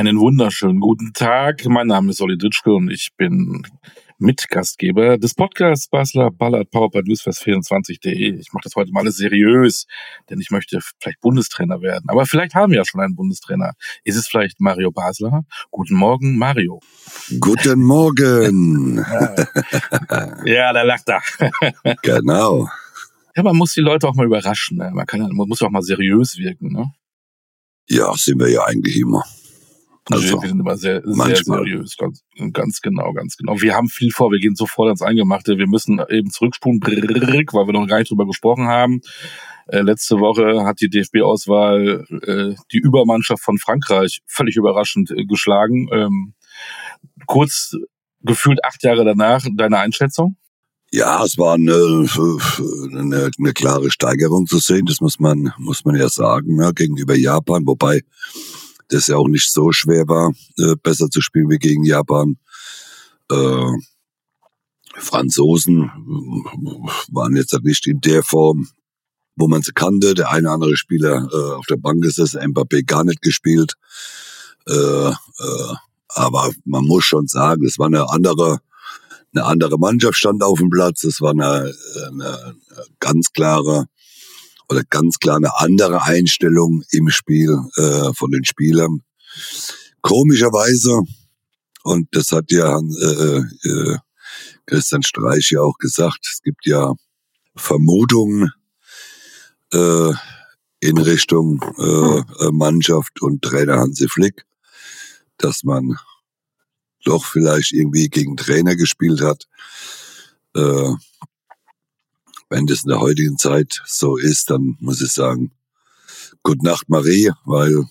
Einen wunderschönen guten Tag. Mein Name ist Olli Ditschke und ich bin Mitgastgeber des Podcasts Basler Ballard Powerpoint Newsfest24.de. Ich mache das heute mal alles seriös, denn ich möchte vielleicht Bundestrainer werden. Aber vielleicht haben wir ja schon einen Bundestrainer. Ist es vielleicht Mario Basler? Guten Morgen, Mario. Guten Morgen. ja, da lacht er. genau. Ja, man muss die Leute auch mal überraschen. Ne? Man, kann, man muss auch mal seriös wirken. Ne? Ja, sind wir ja eigentlich immer. Also, wir sind immer sehr, sehr seriös, ganz, ganz genau, ganz genau. Wir haben viel vor, wir gehen sofort ans Eingemachte. Wir müssen eben zurückspulen, weil wir noch gar nicht drüber gesprochen haben. Äh, letzte Woche hat die DFB-Auswahl äh, die Übermannschaft von Frankreich völlig überraschend äh, geschlagen. Ähm, kurz gefühlt acht Jahre danach, deine Einschätzung? Ja, es war eine, eine, eine klare Steigerung zu sehen, das muss man, muss man ja sagen, ja, gegenüber Japan, wobei das ja auch nicht so schwer war, äh, besser zu spielen wie gegen Japan. Äh, Franzosen waren jetzt halt nicht in der Form, wo man sie kannte. Der eine oder andere Spieler äh, auf der Bank es, Mbappé gar nicht gespielt. Äh, äh, aber man muss schon sagen, es war eine andere, eine andere Mannschaft stand auf dem Platz. Es war eine, eine ganz klare oder ganz klar eine andere Einstellung im Spiel äh, von den Spielern. Komischerweise, und das hat ja äh, äh, Christian Streich ja auch gesagt, es gibt ja Vermutungen äh, in Richtung äh, Mannschaft und Trainer Hansi Flick, dass man doch vielleicht irgendwie gegen Trainer gespielt hat. Äh, wenn das in der heutigen Zeit so ist, dann muss ich sagen, Gute Nacht Marie, weil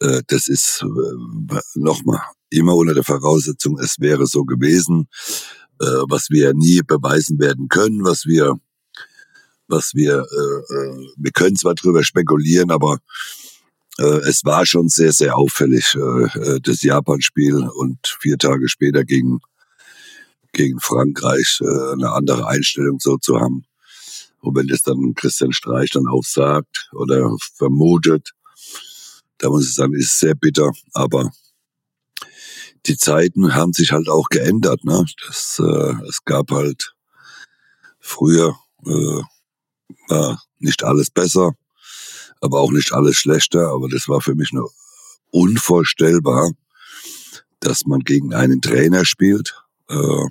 äh, das ist äh, nochmal immer unter der Voraussetzung, es wäre so gewesen, äh, was wir nie beweisen werden können, was wir, was wir, äh, äh, wir können zwar drüber spekulieren, aber äh, es war schon sehr, sehr auffällig, äh, äh das Japan-Spiel und vier Tage später gegen gegen Frankreich äh, eine andere Einstellung so zu haben. Und wenn das dann Christian Streich dann auch sagt oder vermutet, da muss ich sagen, ist sehr bitter. Aber die Zeiten haben sich halt auch geändert. Ne? Das, äh, es gab halt früher äh, war nicht alles besser, aber auch nicht alles schlechter. Aber das war für mich nur unvorstellbar, dass man gegen einen Trainer spielt. Äh,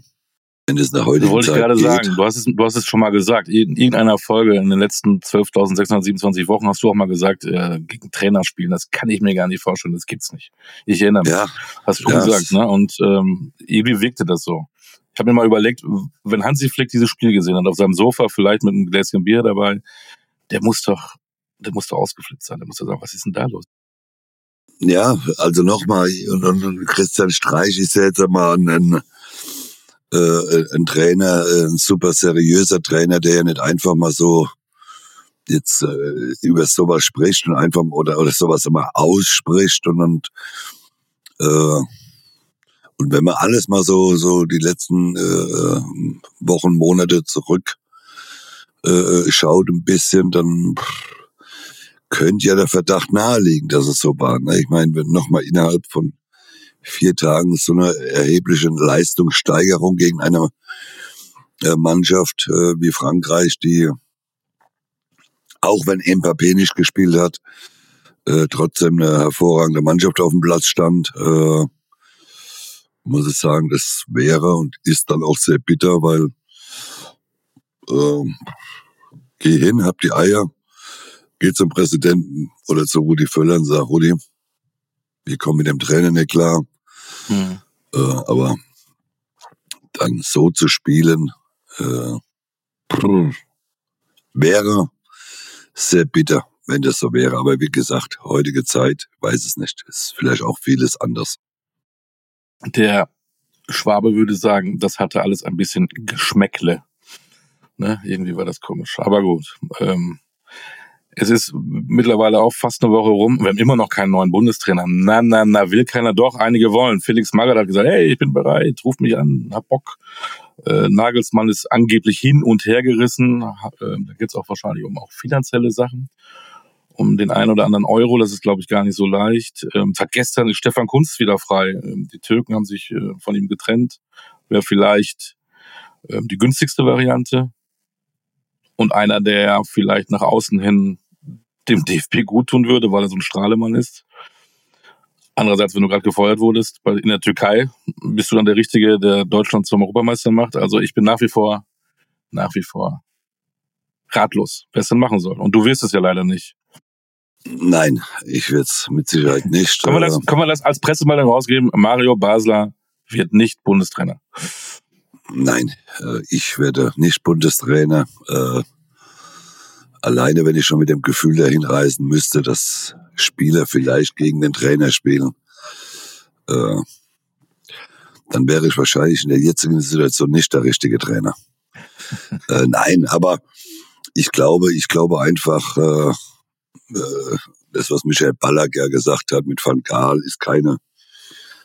wenn es nach heutigen Wollte Zeit ich gerade geht. sagen, du hast, es, du hast es schon mal gesagt. In irgendeiner Folge in den letzten 12.627 Wochen hast du auch mal gesagt, äh, gegen Trainer spielen, das kann ich mir gar nicht vorstellen, das gibt's nicht. Ich erinnere mich. Ja, hast du ja, gesagt, ne? Und ähm, irgendwie wirkte das so. Ich habe mir mal überlegt, wenn Hansi Flick dieses Spiel gesehen hat, auf seinem Sofa, vielleicht mit einem Gläschen Bier dabei, der muss doch, der muss doch ausgeflippt sein. Der muss doch sagen, was ist denn da los? Ja, also nochmal, und, und, Christian Streich ist ja jetzt einmal ein, äh, ein Trainer, äh, ein super seriöser Trainer, der ja nicht einfach mal so jetzt äh, über sowas spricht und einfach oder oder sowas immer ausspricht und und äh, und wenn man alles mal so so die letzten äh, Wochen Monate zurück äh, schaut ein bisschen, dann könnte ja der Verdacht naheliegen, dass es so war. Ne? Ich meine, wenn nochmal innerhalb von vier Tagen so eine erhebliche Leistungssteigerung gegen eine äh, Mannschaft äh, wie Frankreich, die auch wenn Mbappé nicht gespielt hat, äh, trotzdem eine hervorragende Mannschaft auf dem Platz stand, muss ich sagen, das wäre und ist dann auch sehr bitter, weil äh, geh hin, hab die Eier, geh zum Präsidenten oder zu Rudi Völler und sag, Rudi, wir kommen mit dem Trainer nicht klar. Mhm. Äh, aber dann so zu spielen, äh, wäre sehr bitter, wenn das so wäre. Aber wie gesagt, heutige Zeit, weiß es nicht, ist vielleicht auch vieles anders. Der Schwabe würde sagen, das hatte alles ein bisschen Geschmäckle. Ne? Irgendwie war das komisch. Aber gut. Ähm, es ist mittlerweile auch fast eine Woche rum. Wir haben immer noch keinen neuen Bundestrainer. Na, na, na, will keiner doch. Einige wollen. Felix Magath hat gesagt, hey, ich bin bereit, ruf mich an, hab Bock. Äh, Nagelsmann ist angeblich hin und her gerissen. Äh, da geht es auch wahrscheinlich um auch finanzielle Sachen. um den einen oder anderen Euro. Das ist, glaube ich, gar nicht so leicht. Ähm, seit gestern ist Stefan Kunst wieder frei. Ähm, die Türken haben sich äh, von ihm getrennt. Wäre vielleicht ähm, die günstigste Variante. Und einer, der vielleicht nach außen hin dem DFB gut tun würde, weil er so ein Strahlemann ist. Andererseits, wenn du gerade gefeuert wurdest in der Türkei, bist du dann der Richtige, der Deutschland zum Europameister macht. Also ich bin nach wie vor, nach wie vor ratlos, wer es denn machen soll. Und du wirst es ja leider nicht. Nein, ich werde es mit Sicherheit nicht. Können wir, das, äh, können wir das als Pressemeldung rausgeben? Mario Basler wird nicht Bundestrainer. Nein, äh, ich werde nicht Bundestrainer. Äh, alleine, wenn ich schon mit dem Gefühl dahin reisen müsste, dass Spieler vielleicht gegen den Trainer spielen, dann wäre ich wahrscheinlich in der jetzigen Situation nicht der richtige Trainer. nein, aber ich glaube, ich glaube einfach, äh, äh, das, was Michael Ballack ja gesagt hat mit Van Gaal, ist keine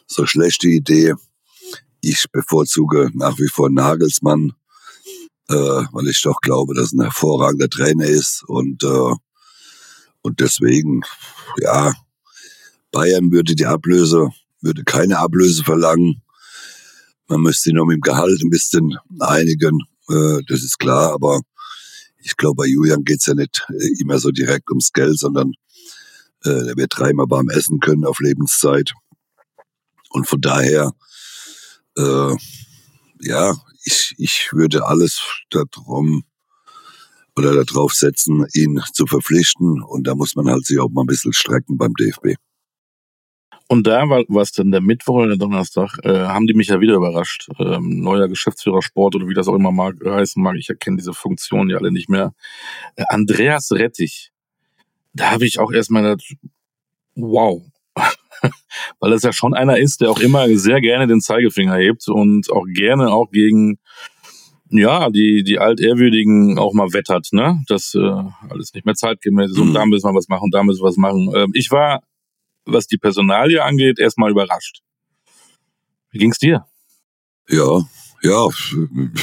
so schlechte Idee. Ich bevorzuge nach wie vor Nagelsmann, äh, weil ich doch glaube, dass ein hervorragender Trainer ist und äh, und deswegen, ja, Bayern würde die Ablöse, würde keine Ablöse verlangen. Man müsste noch mit dem Gehalt ein bisschen einigen, äh, das ist klar, aber ich glaube, bei Julian geht's ja nicht äh, immer so direkt ums Geld, sondern äh, er wird dreimal warm essen können auf Lebenszeit. Und von daher, äh, ja, ich, ich würde alles darum oder darauf setzen, ihn zu verpflichten. Und da muss man halt sich auch mal ein bisschen strecken beim DFB. Und da war was dann der Mittwoch oder der Donnerstag, äh, haben die mich ja wieder überrascht. Ähm, neuer Geschäftsführer Sport oder wie das auch immer mag, heißen mag. Ich erkenne diese Funktion ja alle nicht mehr. Äh, Andreas Rettich. Da habe ich auch erstmal gedacht, wow. Weil es ja schon einer ist, der auch immer sehr gerne den Zeigefinger hebt und auch gerne auch gegen ja, die, die Altehrwürdigen auch mal wettert, ne? Das äh, alles nicht mehr zeitgemäß ist und mhm. da müssen wir was machen, da müssen wir was machen. Ähm, ich war was die Personalie angeht, erstmal überrascht. Wie ging's dir? Ja, ja,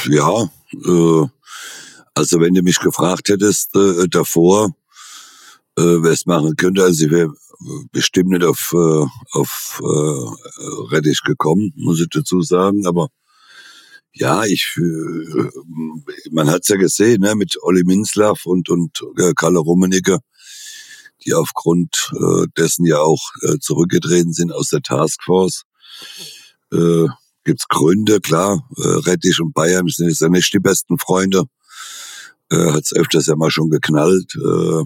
ja. Äh, also wenn du mich gefragt hättest äh, davor, äh, wer es machen könnte, also ich wäre bestimmt nicht auf, äh, auf äh, Reddich gekommen, muss ich dazu sagen. Aber ja, ich, äh, man hat's ja gesehen, ne, mit Olli Minzlaff und und äh, Kalle Rummenigge die aufgrund äh, dessen ja auch äh, zurückgetreten sind aus der Taskforce. Äh, gibt's Gründe, klar. Äh, Rettich und Bayern sind jetzt ja nicht die besten Freunde. Äh, hat's öfters ja mal schon geknallt. Äh,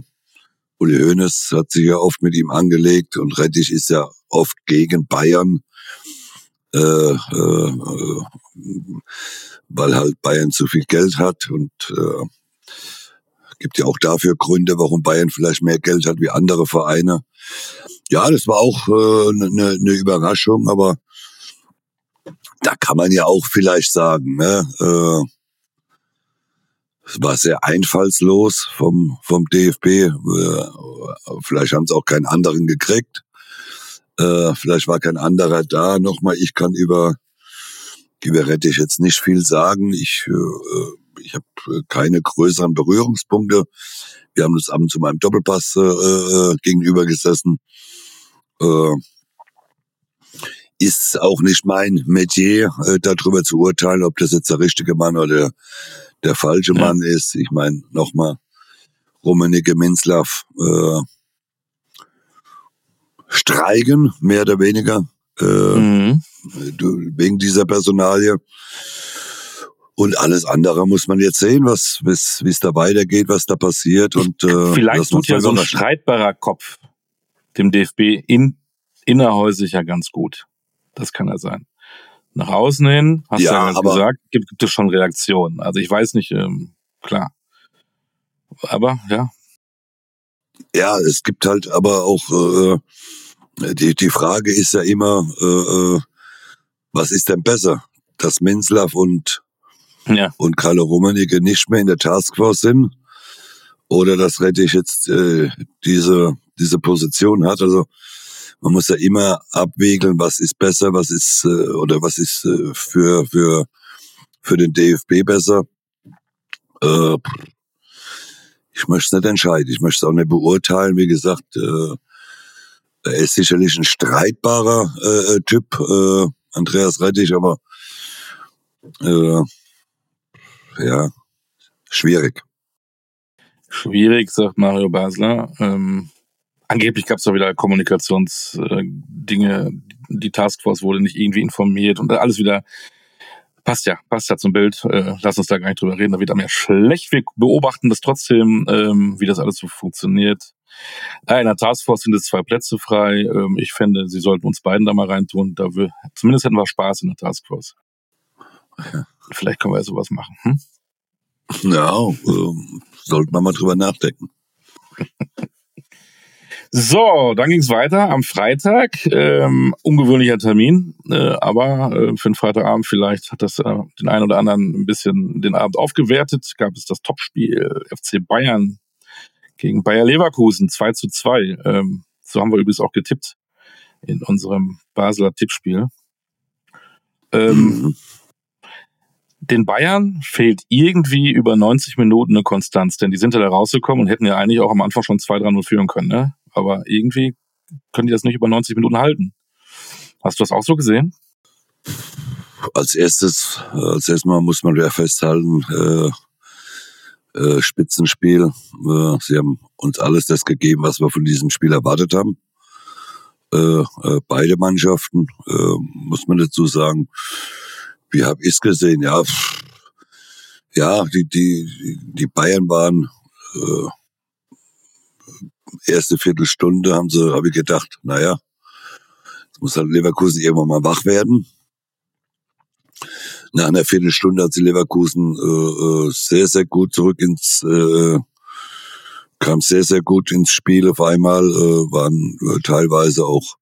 Uli Hoeneß hat sich ja oft mit ihm angelegt und Rettich ist ja oft gegen Bayern, äh, äh, weil halt Bayern zu viel Geld hat und äh, Gibt ja auch dafür Gründe, warum Bayern vielleicht mehr Geld hat wie andere Vereine. Ja, das war auch eine äh, ne, ne Überraschung, aber da kann man ja auch vielleicht sagen, ne, äh, war sehr einfallslos vom, vom DFB. Äh, vielleicht haben sie auch keinen anderen gekriegt. Äh, vielleicht war kein anderer da. Nochmal, ich kann über, über Rettich jetzt nicht viel sagen. Ich äh, ich habe keine größeren Berührungspunkte. Wir haben uns abends zu meinem Doppelpass äh, gegenüber gesessen. Äh, ist auch nicht mein Metier, äh, darüber zu urteilen, ob das jetzt der richtige Mann oder der, falsche ja. Mann ist. Ich meine, nochmal, Rummenigge Minzlaff äh, streiken, mehr oder weniger, äh, mhm. wegen dieser Personalie. Und alles andere muss man jetzt sehen, was wie es da weitergeht, was da passiert. Und äh, vielleicht tut ja so ein streitbarer Kopf dem DFB in, innerhäusig ja ganz gut. Das kann er sein. Nach außen hin, hast ja, du ja aber, gesagt, gibt, gibt es schon Reaktionen. Also ich weiß nicht, ähm, klar. Aber ja. Ja, es gibt halt aber auch äh, die, die Frage ist ja immer, äh, äh was ist denn besser? Das Menslav und ja. und Carlo Rummenigge nicht mehr in der Taskforce sind oder dass Rettich jetzt äh, diese diese Position hat. Also man muss ja immer abwägeln, was ist besser, was ist äh, oder was ist äh, für für für den DFB besser. Äh, ich möchte es nicht entscheiden, ich möchte es auch nicht beurteilen. Wie gesagt, äh, er ist sicherlich ein streitbarer äh, äh Typ, äh, Andreas Rettich, aber äh, ja, schwierig. Schwierig, sagt Mario Basler. Ähm, angeblich gab es da wieder Kommunikationsdinge. Äh, die Taskforce wurde nicht irgendwie informiert und alles wieder passt ja, passt ja zum Bild. Äh, lass uns da gar nicht drüber reden. Da wird einem ja schlecht. Wir beobachten das trotzdem, ähm, wie das alles so funktioniert. in der Taskforce sind jetzt zwei Plätze frei. Ähm, ich fände, sie sollten uns beiden da mal reintun. Da wir, zumindest hätten wir Spaß in der Taskforce. Ja. Vielleicht können wir ja sowas machen. Hm? Ja, ähm, sollten wir mal drüber nachdenken. So, dann ging's weiter am Freitag. Ähm, ungewöhnlicher Termin, äh, aber äh, für den Freitagabend vielleicht hat das äh, den einen oder anderen ein bisschen den Abend aufgewertet. Gab es das Topspiel FC Bayern gegen Bayer Leverkusen 2 zu 2. Ähm, so haben wir übrigens auch getippt in unserem Basler Tippspiel. Ähm. Den Bayern fehlt irgendwie über 90 Minuten eine Konstanz, denn die sind ja da rausgekommen und hätten ja eigentlich auch am Anfang schon 2-3-0 führen können. Ne? Aber irgendwie können die das nicht über 90 Minuten halten. Hast du das auch so gesehen? Als erstes, als erstes Mal muss man ja festhalten, äh, äh, Spitzenspiel. Äh, sie haben uns alles das gegeben, was wir von diesem Spiel erwartet haben. Äh, äh, beide Mannschaften, äh, muss man dazu sagen. Wie habe ich es gesehen? Ja, ja, die, die, die Bayern waren äh, erste Viertelstunde haben sie, habe ich gedacht, naja, jetzt muss halt Leverkusen irgendwann mal wach werden. Nach einer Viertelstunde hat sie Leverkusen äh, äh, sehr, sehr gut zurück ins, äh, kam sehr, sehr gut ins Spiel auf einmal, äh, waren äh, teilweise auch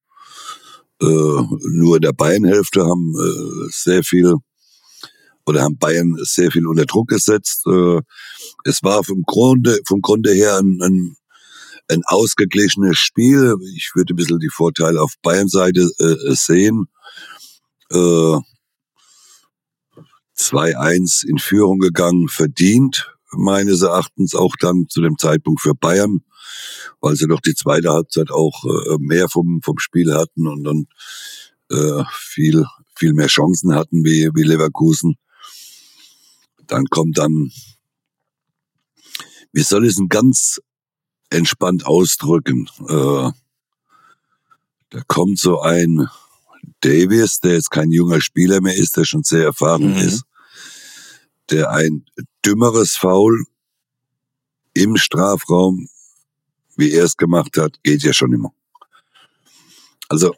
äh, nur in der Bayern-Hälfte, haben äh, sehr viel oder haben Bayern sehr viel unter Druck gesetzt. Äh, es war vom Grunde, vom Grunde her ein, ein ein ausgeglichenes Spiel. Ich würde ein bisschen die Vorteile auf Bayern-Seite äh, sehen. Äh, 2-1 in Führung gegangen, verdient, meines Erachtens auch dann zu dem Zeitpunkt für Bayern, weil sie doch die zweite Halbzeit auch äh, mehr vom, vom Spiel hatten und dann äh, viel, viel mehr Chancen hatten wie, wie Leverkusen. Dann kommt dann, wie soll es ein ganz entspannt ausdrücken. Äh, da kommt so ein Davis, der jetzt kein junger Spieler mehr ist, der schon sehr erfahren mhm. ist, der ein dümmeres Foul im Strafraum, wie er es gemacht hat, geht ja schon immer. Also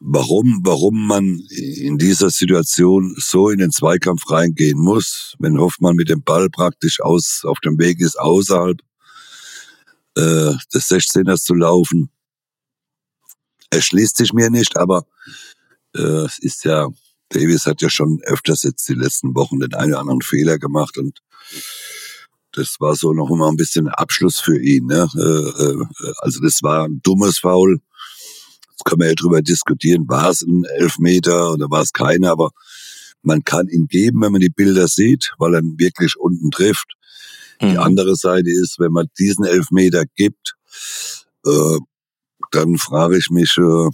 warum, warum man in dieser Situation so in den Zweikampf reingehen muss, wenn Hoffmann mit dem Ball praktisch aus auf dem Weg ist außerhalb äh, des 16ers zu laufen. Erschließt sich mir nicht, aber äh, ist ja, Davis hat ja schon öfters jetzt die letzten Wochen den einen oder anderen Fehler gemacht und das war so noch mal ein bisschen Abschluss für ihn. Ne? Äh, äh, also das war ein dummes Foul. Jetzt können wir ja drüber diskutieren, war es ein Elfmeter oder war es keiner, aber man kann ihn geben, wenn man die Bilder sieht, weil er wirklich unten trifft. Mhm. Die andere Seite ist, wenn man diesen Elfmeter gibt, äh, dann frage ich mich, äh,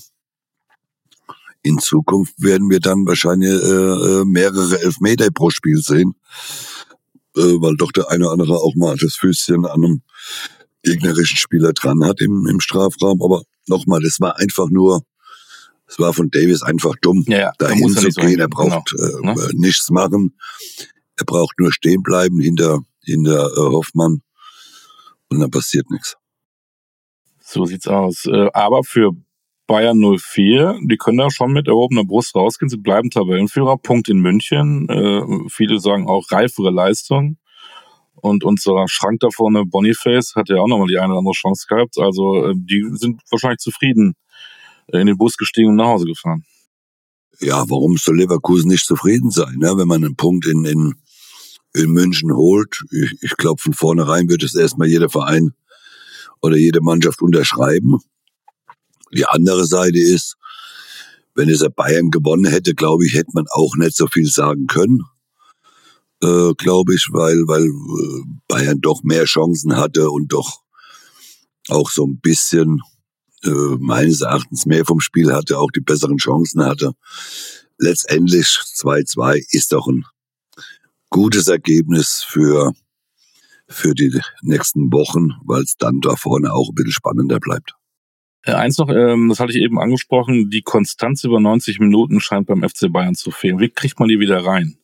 in Zukunft werden wir dann wahrscheinlich äh, äh, mehrere Elfmeter pro Spiel sehen, äh, weil doch der eine oder andere auch mal das Füßchen an einem gegnerischen Spieler dran hat im, im Strafraum. Aber nochmal, das war einfach nur, es war von Davis einfach dumm, ja, ja, dahin zu gehen. Er braucht genau. äh, ne? nichts machen. Er braucht nur stehen bleiben hinter in der äh, Hoffmann und dann passiert nichts. So sieht's aus. Äh, aber für Bayern 04, die können da schon mit erhobener Brust rausgehen. Sie bleiben Tabellenführer, Punkt in München. Äh, viele sagen auch reifere Leistung. Und unser Schrank da vorne, Boniface, hat ja auch nochmal die eine oder andere Chance gehabt. Also äh, die sind wahrscheinlich zufrieden in den Bus gestiegen und nach Hause gefahren. Ja, warum soll Leverkusen nicht zufrieden sein, ne? wenn man einen Punkt in, in in München holt. Ich, ich glaube, von vornherein wird es erstmal jeder Verein oder jede Mannschaft unterschreiben. Die andere Seite ist, wenn es Bayern gewonnen hätte, glaube ich, hätte man auch nicht so viel sagen können. äh, glaube ich, weil, weil äh, Bayern doch mehr Chancen hatte und doch auch so ein bisschen äh, meines Erachtens mehr vom Spiel hatte, auch die besseren Chancen hatte. Letztendlich 2-2 ist doch ein gutes Ergebnis für, für die nächsten Wochen, weil es dann da vorne auch ein bisschen spannender bleibt. Äh, eins noch, ähm, das hatte ich eben angesprochen, die Konstanz über 90 Minuten scheint beim FC Bayern zu fehlen. Wie kriegt man die wieder rein?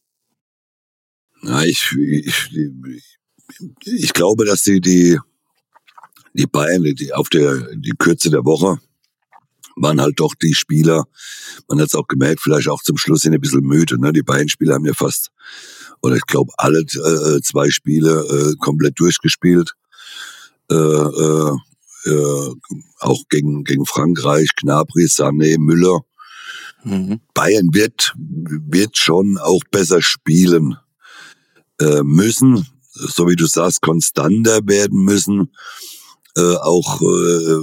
Ja, ich, ich, ich glaube, dass die, die, die Bayern, die auf der, die Kürze der Woche, waren halt doch die Spieler, man hat es auch gemerkt, vielleicht auch zum Schluss sind ein bisschen müde. Ne? Die Bayern-Spieler haben ja fast, oder ich glaube, alle äh, zwei Spiele äh, komplett durchgespielt. Äh, äh, äh, auch gegen, gegen Frankreich, Gnabry, Sané, Müller. Mhm. Bayern wird, wird schon auch besser spielen äh, müssen, so wie du sagst, konstanter werden müssen. Äh, auch äh,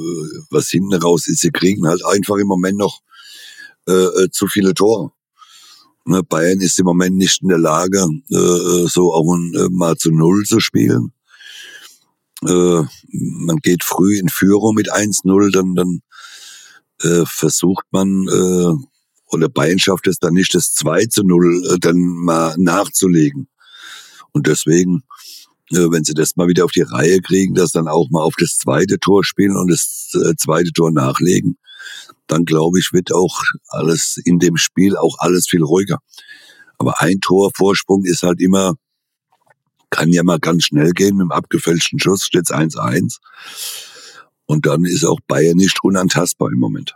was hinten raus ist, sie kriegen halt einfach im Moment noch äh, äh zu viele Tore. Ne, Bayern ist im Moment nicht in der Lage, äh, so auch äh, mal zu Null zu spielen. Äh, man geht früh in Führung mit 1-0, dann, dann äh, versucht man, äh, oder Bayern schafft es dann nicht, das 2 zu 0 äh, dann mal nachzulegen. Und deswegen, äh, wenn sie das mal wieder auf die Reihe kriegen, dass dann auch mal auf das zweite Tor spielen und das äh, zweite Tor nachlegen, dann glaube ich, wird auch alles in dem Spiel auch alles viel ruhiger. Aber ein Tor Vorsprung ist halt immer, kann ja mal ganz schnell gehen. Mit dem abgefälschten Schuss steht es 1-1. Und dann ist auch Bayern nicht unantastbar im Moment.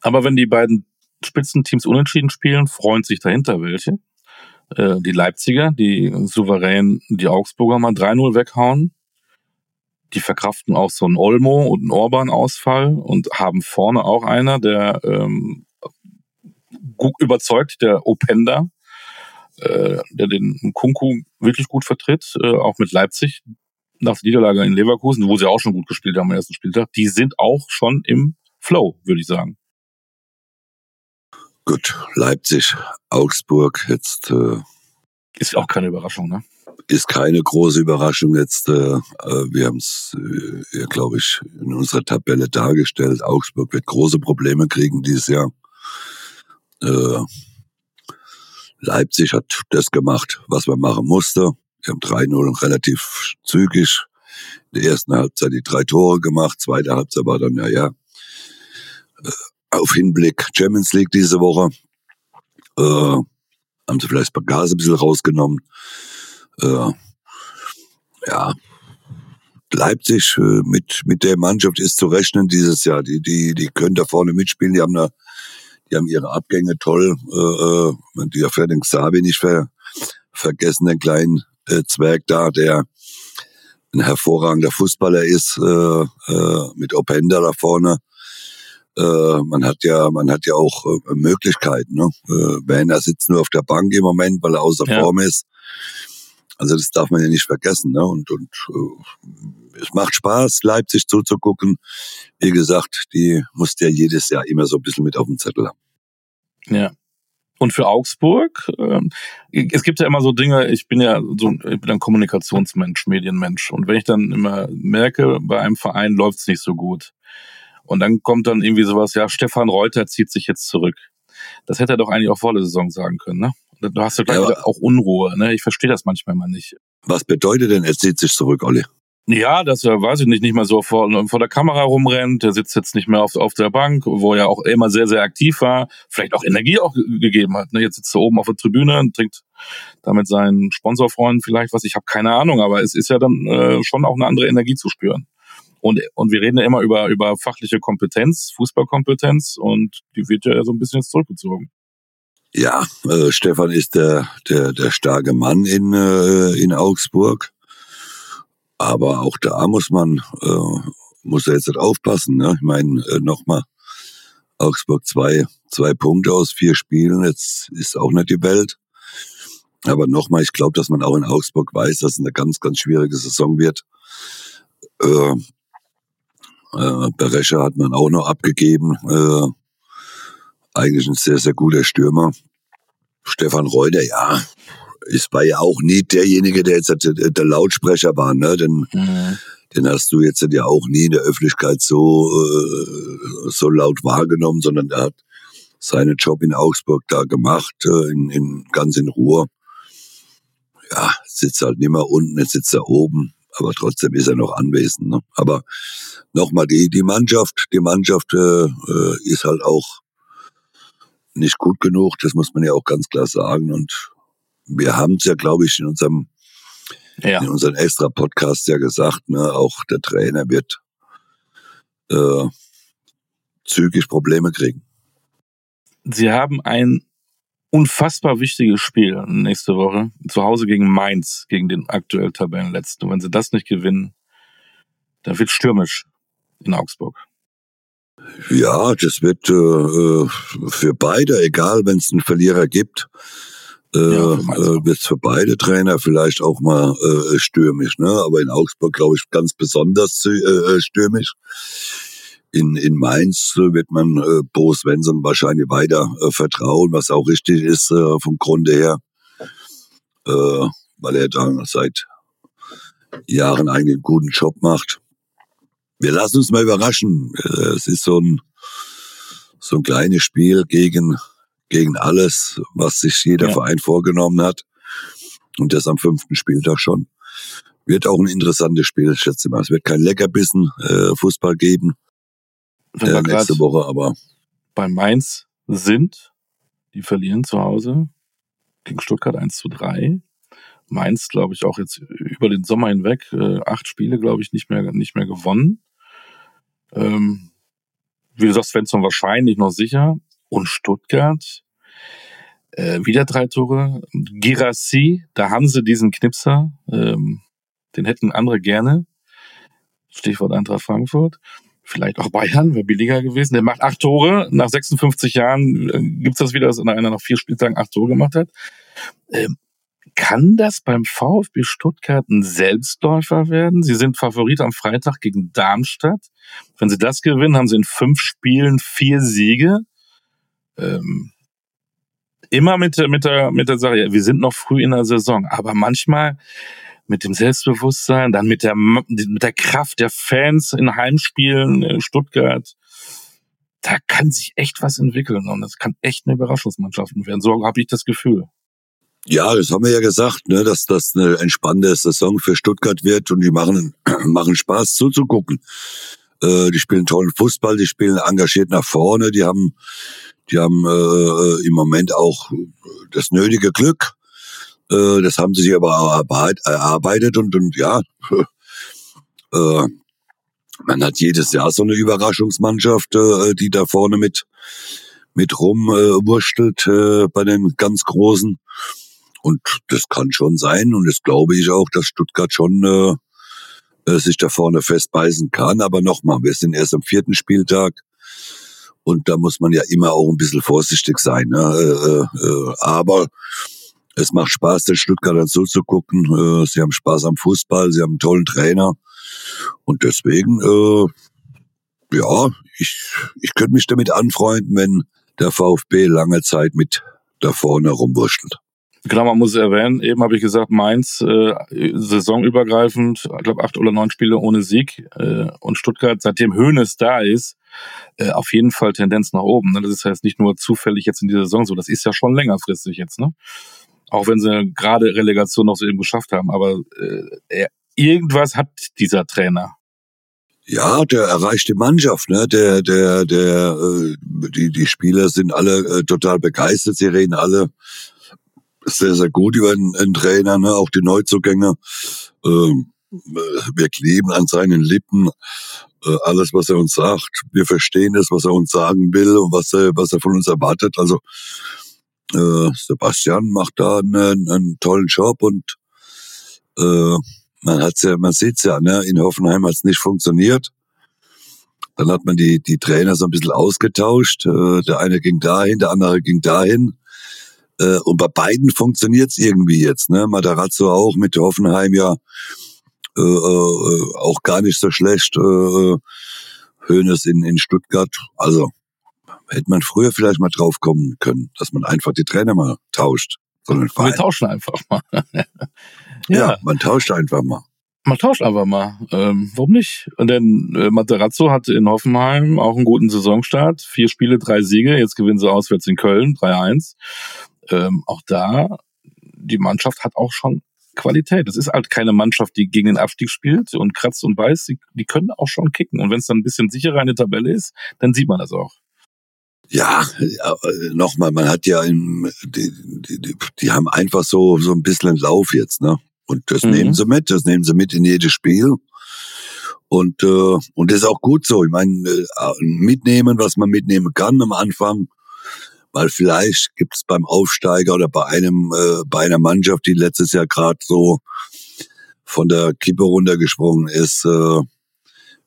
Aber wenn die beiden Spitzenteams unentschieden spielen, freuen sich dahinter welche. Äh, die Leipziger, die souverän die Augsburger mal 3-0 weghauen. Die verkraften auch so einen Olmo und einen Orban-Ausfall und haben vorne auch einer, der ähm, gut überzeugt, der Openda, äh, der den Kunku wirklich gut vertritt, äh, auch mit Leipzig nach der Niederlage in Leverkusen, wo sie auch schon gut gespielt haben am ersten Spieltag. Die sind auch schon im Flow, würde ich sagen. Gut, Leipzig, Augsburg, jetzt äh, ist auch keine Überraschung, ne? Ist keine große Überraschung jetzt. Äh, äh wir haben es, äh, glaube ich, in unserer Tabelle dargestellt. Augsburg wird große Probleme kriegen dieses Jahr. Leipzig hat das gemacht, was man machen musste. Wir haben 3-0 relativ zügig in der ersten Halbzeit die drei Tore gemacht. Zweite Halbzeit war dann, ja, ja, äh, auf Hinblick Champions League diese Woche. Äh, haben sie vielleicht Gas ein bisschen rausgenommen. Äh, ja, Leipzig äh, mit, mit der Mannschaft ist zu rechnen dieses Jahr. Die, die, die können da vorne mitspielen. Die haben da, die haben ihre Abgänge toll. Äh, äh die ja für den Xavi nicht ver, vergessen, den kleinen äh, Zwerg da, der ein hervorragender Fußballer ist, äh, äh, mit Openda da vorne äh, man hat ja, man hat ja auch äh, Möglichkeiten. Ne? Äh, Werner sitzt nur auf der Bank im Moment, weil er außer ja. Form ist. Also das darf man ja nicht vergessen. Ne? Und, und äh, es macht Spaß, Leipzig zuzugucken. Wie gesagt, die muss ja jedes Jahr immer so ein bisschen mit auf dem Zettel haben. Ja. Und für Augsburg, äh, es gibt ja immer so Dinge, ich bin ja so ich bin ein Kommunikationsmensch, Medienmensch. Und wenn ich dann immer merke, bei einem Verein läuft es nicht so gut, und dann kommt dann irgendwie sowas, ja, Stefan Reuter zieht sich jetzt zurück. Das hätte er doch eigentlich auch vor der Saison sagen können, ne? Du hast ja gleich ja, auch Unruhe, ne? Ich verstehe das manchmal mal nicht. Was bedeutet denn, er zieht sich zurück, Olli? Ja, dass er, weiß ich nicht, nicht mehr so vor, vor der Kamera rumrennt, der sitzt jetzt nicht mehr auf, auf der Bank, wo er auch immer sehr, sehr aktiv war, vielleicht auch Energie auch gegeben hat. Ne? Jetzt sitzt er oben auf der Tribüne und trinkt damit seinen Sponsorfreunden vielleicht was, ich habe keine Ahnung, aber es ist ja dann äh, schon auch eine andere Energie zu spüren. Und, und wir reden ja immer über, über fachliche Kompetenz, Fußballkompetenz und die wird ja so ein bisschen jetzt zurückgezogen. Ja, äh, Stefan ist der, der, der starke Mann in, äh, in Augsburg. Aber auch da muss man, äh, muss er jetzt nicht aufpassen. Ne? Ich meine, äh, nochmal, Augsburg zwei, zwei Punkte aus vier Spielen, jetzt ist auch nicht die Welt. Aber nochmal, ich glaube, dass man auch in Augsburg weiß, dass es eine ganz, ganz schwierige Saison wird. Äh, äh, Berescher hat man auch noch abgegeben. Äh, eigentlich ein sehr, sehr guter Stürmer. Stefan Reuter, ja, es war ja auch nie derjenige, der jetzt der, Lautsprecher war, ne? Denn mhm. den hast du jetzt ja auch nie in der Öffentlichkeit so äh, so laut wahrgenommen, sondern er hat seinen Job in Augsburg da gemacht, äh, in, in ganz in Ruhe. Ja, sitzt halt nicht mehr unten, jetzt sitzt er oben, aber trotzdem ist er noch anwesend. Ne? Aber nochmal die die Mannschaft, die Mannschaft äh, äh, ist halt auch nicht gut genug, das muss man ja auch ganz klar sagen und wir haben es ja, glaube ich, in unserem ja. in unserem extra Podcast ja gesagt, ne, auch der Trainer wird äh, zügig Probleme kriegen. Sie haben ein unfassbar wichtiges Spiel nächste Woche zu Hause gegen Mainz, gegen den aktuell Tabellenletzten. Und wenn sie das nicht gewinnen, dann wird stürmisch in Augsburg. Ja, das wird äh, für beide, egal wenn es einen Verlierer gibt, äh, ja, äh, wird für beide Trainer vielleicht auch mal äh, stürmisch. Ne? Aber in Augsburg, glaube ich, ganz besonders äh, stürmisch. In, in Mainz wird man äh, Bo Svensson wahrscheinlich weiter äh, vertrauen, was auch richtig ist äh, vom Grunde her, äh, weil er da seit Jahren eigentlich einen guten Job macht. Wir lassen uns mal überraschen. Äh, es ist so ein, so ein kleines Spiel gegen gegen alles, was sich jeder ja. Verein vorgenommen hat. Und das am fünften Spieltag schon. Wird auch ein interessantes Spiel, schätze ich mal. Es wird kein Leckerbissen äh, Fußball geben äh, nächste Woche, aber bei Mainz sind, die verlieren zu Hause gegen Stuttgart 1 zu 3. Mainz, glaube ich, auch jetzt über den Sommer hinweg äh, acht Spiele, glaube ich, nicht mehr nicht mehr gewonnen. Ähm, wie du sagst, Svensson wahrscheinlich noch sicher. Und Stuttgart, äh, wieder drei Tore. Girassi, da haben sie diesen Knipser, ähm, den hätten andere gerne. Stichwort Eintracht Frankfurt. Vielleicht auch Bayern, wäre billiger gewesen. Der macht acht Tore. Nach 56 Jahren äh, gibt's das wieder, dass einer nach vier Spieltagen acht Tore gemacht hat. Ähm, kann das beim VfB Stuttgart ein Selbstläufer werden? Sie sind Favorit am Freitag gegen Darmstadt. Wenn sie das gewinnen, haben sie in fünf Spielen vier Siege. Ähm, immer mit, der mit der, mit der Sache, ja, wir sind noch früh in der Saison, aber manchmal mit dem Selbstbewusstsein, dann mit der, mit der Kraft der Fans in Heimspielen in Stuttgart, da kann sich echt was entwickeln und das kann echt eine Überraschungsmannschaft werden. So habe ich das Gefühl. Ja, das haben wir ja gesagt, ne, dass das eine entspannte Saison für Stuttgart wird und die machen, machen Spaß zuzugucken. Äh, die spielen tollen Fußball, die spielen engagiert nach vorne, die haben, die haben äh, im Moment auch das nötige Glück. Äh, das haben sie sich aber erarbeitet und, und ja, äh, man hat jedes Jahr so eine Überraschungsmannschaft, äh, die da vorne mit mit rumwurschtelt äh, bei den ganz Großen. Und das kann schon sein und das glaube ich auch, dass Stuttgart schon äh, äh, sich da vorne festbeißen kann. Aber nochmal, wir sind erst am vierten Spieltag und da muss man ja immer auch ein bisschen vorsichtig sein. Ne? Äh, äh, aber es macht Spaß, den Stuttgartern zuzugucken. Äh, sie haben Spaß am Fußball, sie haben einen tollen Trainer und deswegen, äh, ja, ich, ich könnte mich damit anfreunden, wenn der VfB lange Zeit mit da vorne rumwurschtelt. Genau, man muss erwähnen, eben habe ich gesagt, Mainz äh, saisonübergreifend, ich glaube acht oder neun Spiele ohne Sieg äh, und Stuttgart, seitdem Höhnes da ist, äh, auf jeden Fall Tendenz nach oben. Ne? Das ist heißt nicht nur zufällig jetzt in dieser Saison so, das ist ja schon längerfristig jetzt, ne? Auch wenn sie gerade Relegation noch so eben geschafft haben, aber äh, irgendwas hat dieser Trainer. Ja, der erreicht die Mannschaft, ne? Der, der, der, äh, die, die Spieler sind alle äh, total begeistert. Sie reden alle sehr, sehr gut über einen, Trainer, ne? auch die Neuzugänge. Ähm, wir kleben an seinen Lippen äh, alles, was er uns sagt. Wir verstehen das, was er uns sagen will und was er, was er von uns erwartet. Also äh, Sebastian macht da einen, einen tollen Job und äh, man hat's ja, man sieht's ja, ne? In Hoffenheim hat's nicht funktioniert. Dann hat man die, die Trainer so ein bisschen ausgetauscht. Äh, der eine ging dahin, der andere ging dahin. Äh, und bei beiden funktioniert's irgendwie jetzt. Ne? Matarazzo auch mit Hoffenheim ja äh, äh, auch gar nicht so schlecht. Äh, Hönes in, in Stuttgart. Also hätte man früher vielleicht mal drauf kommen können, dass man einfach die Trainer mal tauscht. sondern. Wir tauschen einfach mal. ja. ja, man tauscht einfach mal. Man tauscht einfach mal. Ähm, warum nicht? Und denn äh, Materazzo hatte in Hoffenheim auch einen guten Saisonstart. Vier Spiele, drei Siege. Jetzt gewinnen sie auswärts in Köln, 3-1. Ähm, auch da, die Mannschaft hat auch schon Qualität. Es ist halt keine Mannschaft, die gegen den Abstieg spielt und kratzt und beißt. Die, die können auch schon kicken. Und wenn es dann ein bisschen sicherer in der Tabelle ist, dann sieht man das auch. Ja, nochmal, man hat ja, im, die, die, die haben einfach so, so ein bisschen Lauf jetzt, ne? Und das mhm. nehmen sie mit, das nehmen sie mit in jedes Spiel. Und, äh, und das ist auch gut so. Ich meine, äh, mitnehmen, was man mitnehmen kann am Anfang. Weil vielleicht gibt es beim Aufsteiger oder bei einem, äh, bei einer Mannschaft, die letztes Jahr gerade so von der Kippe runtergesprungen ist, äh,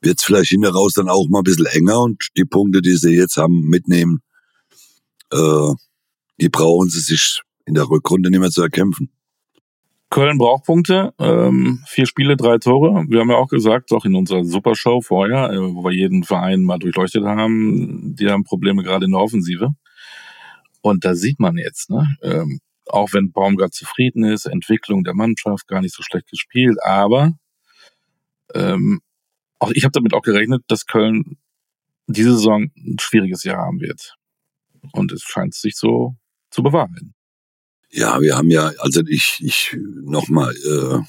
wird es vielleicht hinten raus dann auch mal ein bisschen enger und die Punkte, die sie jetzt haben, mitnehmen, äh, die brauchen sie sich in der Rückrunde nicht mehr zu erkämpfen. Köln braucht Punkte, ähm, vier Spiele, drei Tore. Wir haben ja auch gesagt, auch in unserer Supershow vorher, äh, wo wir jeden Verein mal durchleuchtet haben, die haben Probleme gerade in der Offensive. Und da sieht man jetzt, ne, ähm, auch wenn Baumgart zufrieden ist, Entwicklung der Mannschaft, gar nicht so schlecht gespielt, aber ähm, auch ich habe damit auch gerechnet, dass Köln diese Saison ein schwieriges Jahr haben wird. Und es scheint sich so zu bewahrheiten. Ja, wir haben ja, also ich, ich nochmal. Äh,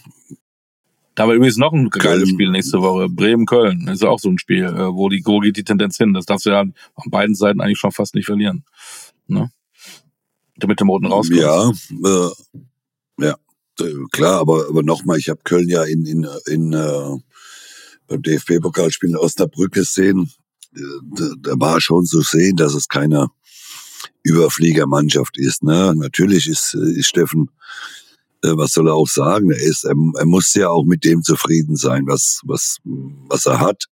da war übrigens noch ein geiles Spiel nächste Woche. Bremen-Köln. Ist auch so ein Spiel, äh, wo die, wo geht die Tendenz hin? Das darfst du ja an beiden Seiten eigentlich schon fast nicht verlieren. Ne? Damit dem Roten rauskommt. Ja, äh, ja, klar, aber, aber nochmal, ich habe Köln ja in, in, in äh, beim DFB-Pokalspiel in Osnabrück gesehen. Äh, da, da war schon zu sehen, dass es keine Überfliegermannschaft ist. Ne? Natürlich ist, ist Steffen, äh, was soll er auch sagen? Er, ist, er, er muss ja auch mit dem zufrieden sein, was, was, was er hat.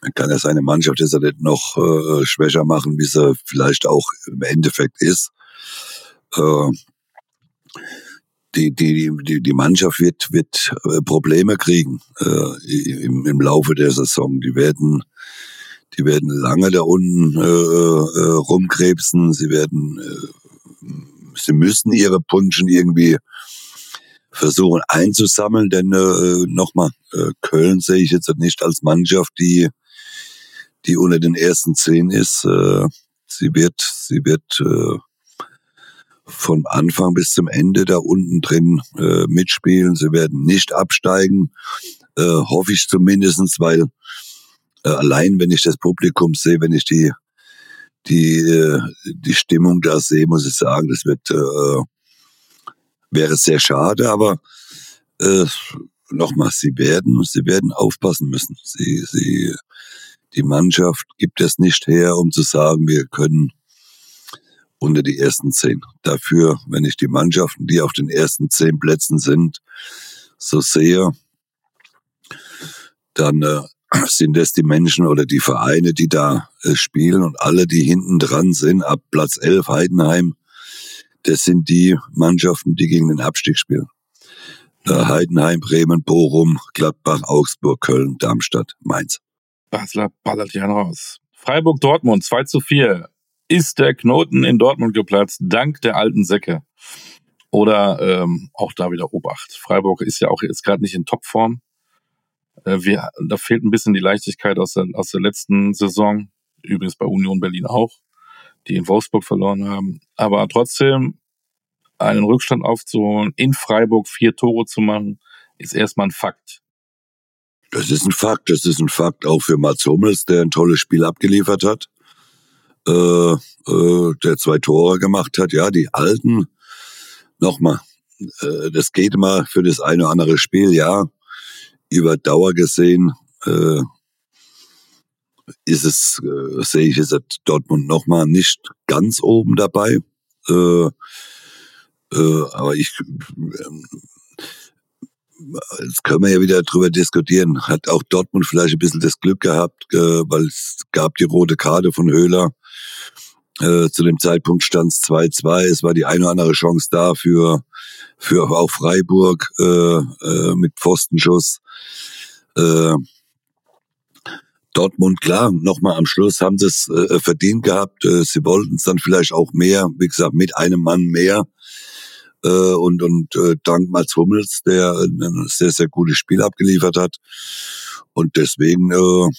Dann kann er seine Mannschaft jetzt nicht noch äh, schwächer machen, wie sie vielleicht auch im Endeffekt ist. Äh, die, die, die, die Mannschaft wird, wird äh, Probleme kriegen äh, im, im Laufe der Saison. Die werden, die werden lange da unten äh, äh, rumkrebsen. Sie werden, äh, sie müssen ihre Punschen irgendwie versuchen einzusammeln, denn äh, nochmal, äh, Köln sehe ich jetzt nicht als Mannschaft, die, die unter den ersten zehn ist. Äh, sie wird, sie wird äh, vom Anfang bis zum Ende da unten drin äh, mitspielen. Sie werden nicht absteigen, äh, hoffe ich zumindestens, weil äh, allein wenn ich das Publikum sehe, wenn ich die die äh, die Stimmung da sehe, muss ich sagen, das wird äh, wäre sehr schade, aber äh, nochmal, sie werden sie werden aufpassen müssen. Sie sie die Mannschaft gibt es nicht her, um zu sagen, wir können unter die ersten zehn. Dafür, wenn ich die Mannschaften, die auf den ersten zehn Plätzen sind, so sehe, dann äh, sind es die Menschen oder die Vereine, die da äh, spielen und alle, die hinten dran sind, ab Platz 11 Heidenheim, das sind die Mannschaften, die gegen den Abstieg spielen. Äh, Heidenheim, Bremen, Bochum, Gladbach, Augsburg, Köln, Darmstadt, Mainz. Basler ballert ja raus. Freiburg, Dortmund, 2 zu 4 ist der Knoten in Dortmund geplatzt, dank der alten Säcke. Oder ähm, auch da wieder Obacht. Freiburg ist ja auch jetzt gerade nicht in Topform. Äh, wir, da fehlt ein bisschen die Leichtigkeit aus der, aus der letzten Saison. Übrigens bei Union Berlin auch, die in Wolfsburg verloren haben. Aber trotzdem einen Rückstand aufzuholen, in Freiburg vier Tore zu machen, ist erstmal ein Fakt. Das ist ein Fakt, das ist ein Fakt auch für Mats Hummels, der ein tolles Spiel abgeliefert hat äh, äh, der zwei Tore gemacht hat. Ja, die Alten, nochmal, äh, das geht immer für das eine oder andere Spiel, ja. Über Dauer gesehen äh, ist es, äh, sehe ich jetzt Dortmund nochmal nicht ganz oben dabei. Äh, äh, aber ich, äh, jetzt können wir ja wieder drüber diskutieren. Hat auch Dortmund vielleicht ein bisschen das Glück gehabt, äh, weil es gab die rote Karte von Höhler. Äh, zu dem Zeitpunkt stand es 2-2. Es war die eine oder andere Chance da für, für auch Freiburg äh, äh, mit Pfostenschuss. Äh, Dortmund, klar, nochmal am Schluss haben sie es äh, verdient gehabt. Äh, sie wollten es dann vielleicht auch mehr, wie gesagt, mit einem Mann mehr. Äh, und und äh, dank Mats Hummels, der ein sehr, sehr gutes Spiel abgeliefert hat. Und deswegen äh,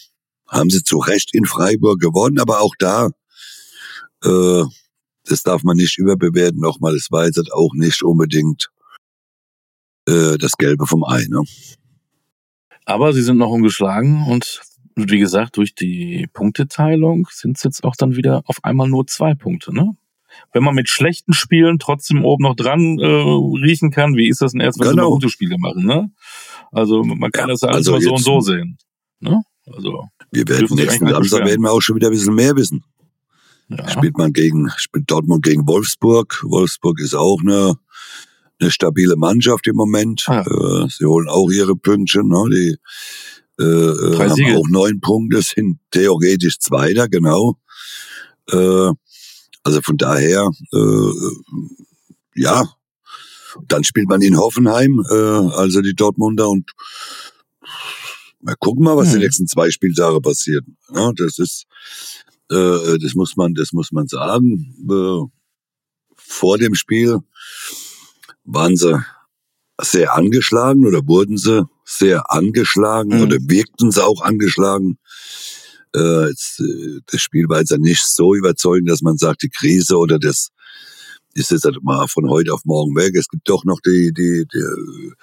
haben sie zu Recht in Freiburg gewonnen, aber auch da, äh, das darf man nicht überbewerten. Nochmal, es jetzt auch nicht unbedingt äh, das Gelbe vom Ei. Ne? Aber sie sind noch ungeschlagen und wie gesagt, durch die Punkteteilung sind es jetzt auch dann wieder auf einmal nur zwei Punkte. Ne? Wenn man mit schlechten Spielen trotzdem oben noch dran äh, riechen kann, wie ist das denn erst, wenn genau. sie gute Spiele machen? Ne? Also man kann ja, das ja alles also mal so und so sehen. Ne? Also wir werden nächsten Samstag werden wir auch schon wieder ein bisschen mehr wissen. Ja. Spielt man gegen, spielt Dortmund gegen Wolfsburg. Wolfsburg ist auch eine, eine stabile Mannschaft im Moment. Ah. Äh, sie holen auch ihre Pünktchen. Ne? Die äh, äh haben Siege. auch neun Punkte, sind theoretisch Zweiter, genau. Äh, also von daher, äh, ja, dann spielt man in Hoffenheim, äh, also die Dortmunder und mal gucken mal, was hm. die nächsten zwei Spieltage passiert. Ja, das ist, äh, das muss man, das muss man sagen. Äh, vor dem Spiel waren sie sehr angeschlagen oder wurden sie sehr angeschlagen mhm. oder wirkten sie auch angeschlagen. Äh, jetzt, äh, das Spiel war jetzt ja nicht so überzeugend, dass man sagt, die Krise oder das ist jetzt halt mal von heute auf morgen weg. Es gibt doch noch die, die, die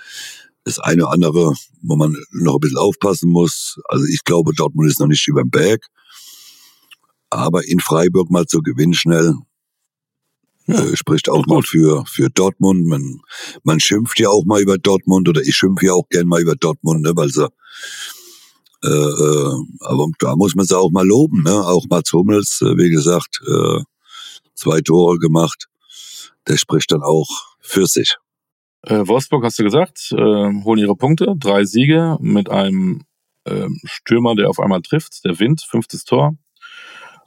das eine oder andere, wo man noch ein bisschen aufpassen muss. Also ich glaube, Dortmund ist noch nicht über dem Berg. Aber in Freiburg mal zu gewinnen schnell, ja, äh, spricht auch mal für, für Dortmund. Man, man schimpft ja auch mal über Dortmund oder ich schimpfe ja auch gern mal über Dortmund, ne, weil sie, äh, äh, aber da muss man sie auch mal loben, ne? Auch Mats Hummels, äh, wie gesagt, äh, zwei Tore gemacht. Der spricht dann auch für sich. Äh, Wolfsburg hast du gesagt, äh, holen ihre Punkte, drei Siege mit einem äh, Stürmer, der auf einmal trifft, der Wind, fünftes Tor.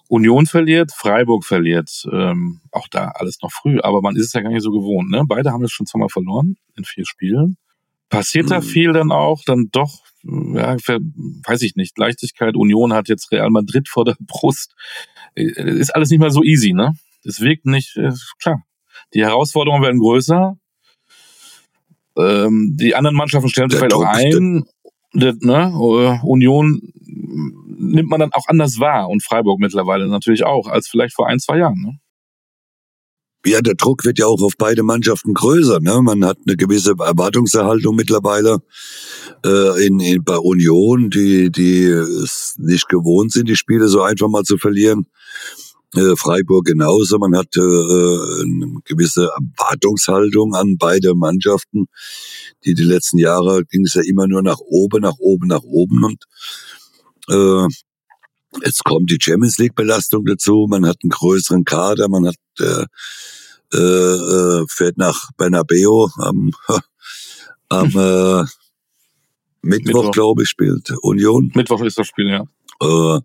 Union verliert, Freiburg verliert. Ähm, auch da alles noch früh, aber man ist es ja gar nicht so gewohnt. Ne? Beide haben es schon zweimal verloren in vier Spielen. Passiert mhm. da viel dann auch? Dann doch, ja, weiß ich nicht. Leichtigkeit, Union hat jetzt Real Madrid vor der Brust. Äh, ist alles nicht mehr so easy, ne? Es wirkt nicht, äh, klar. Die Herausforderungen werden größer. Ähm, die anderen Mannschaften stellen sich vielleicht auch ein. Das, ne, äh, Union nimmt man dann auch anders wahr und Freiburg mittlerweile natürlich auch als vielleicht vor ein, zwei Jahren. Ne? Ja, der Druck wird ja auch auf beide Mannschaften größer. Ne? Man hat eine gewisse Erwartungserhaltung mittlerweile äh, in, in, bei Union, die, die es nicht gewohnt sind, die Spiele so einfach mal zu verlieren. Äh, Freiburg genauso. Man hat äh, eine gewisse Erwartungshaltung an beide Mannschaften. Die die letzten Jahre ging es ja immer nur nach oben, nach oben, nach oben und äh, Jetzt kommt die Champions League Belastung dazu. Man hat einen größeren Kader. Man hat äh, äh, äh fährt nach Bernabeu am, am äh, Mittwoch, Mittwoch. glaube ich, spielt Union. Mittwoch ist das Spiel, ja. Äh,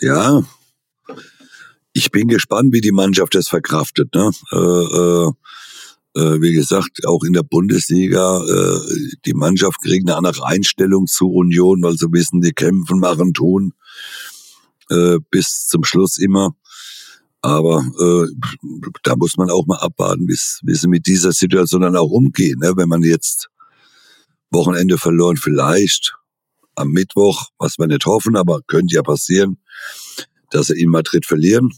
ja, ich bin gespannt, wie die Mannschaft das verkraftet. Ne? Äh, äh, äh, wie gesagt, auch in der Bundesliga, äh, die Mannschaft kriegt eine andere Einstellung zu Union, weil sie wissen, die kämpfen, machen, tun, äh, bis zum Schluss immer. Aber äh, da muss man auch mal abwarten, wie sie mit dieser Situation dann auch umgehen. Ne? Wenn man jetzt Wochenende verloren, vielleicht am Mittwoch, was wir nicht hoffen, aber könnte ja passieren, dass sie in Madrid verlieren.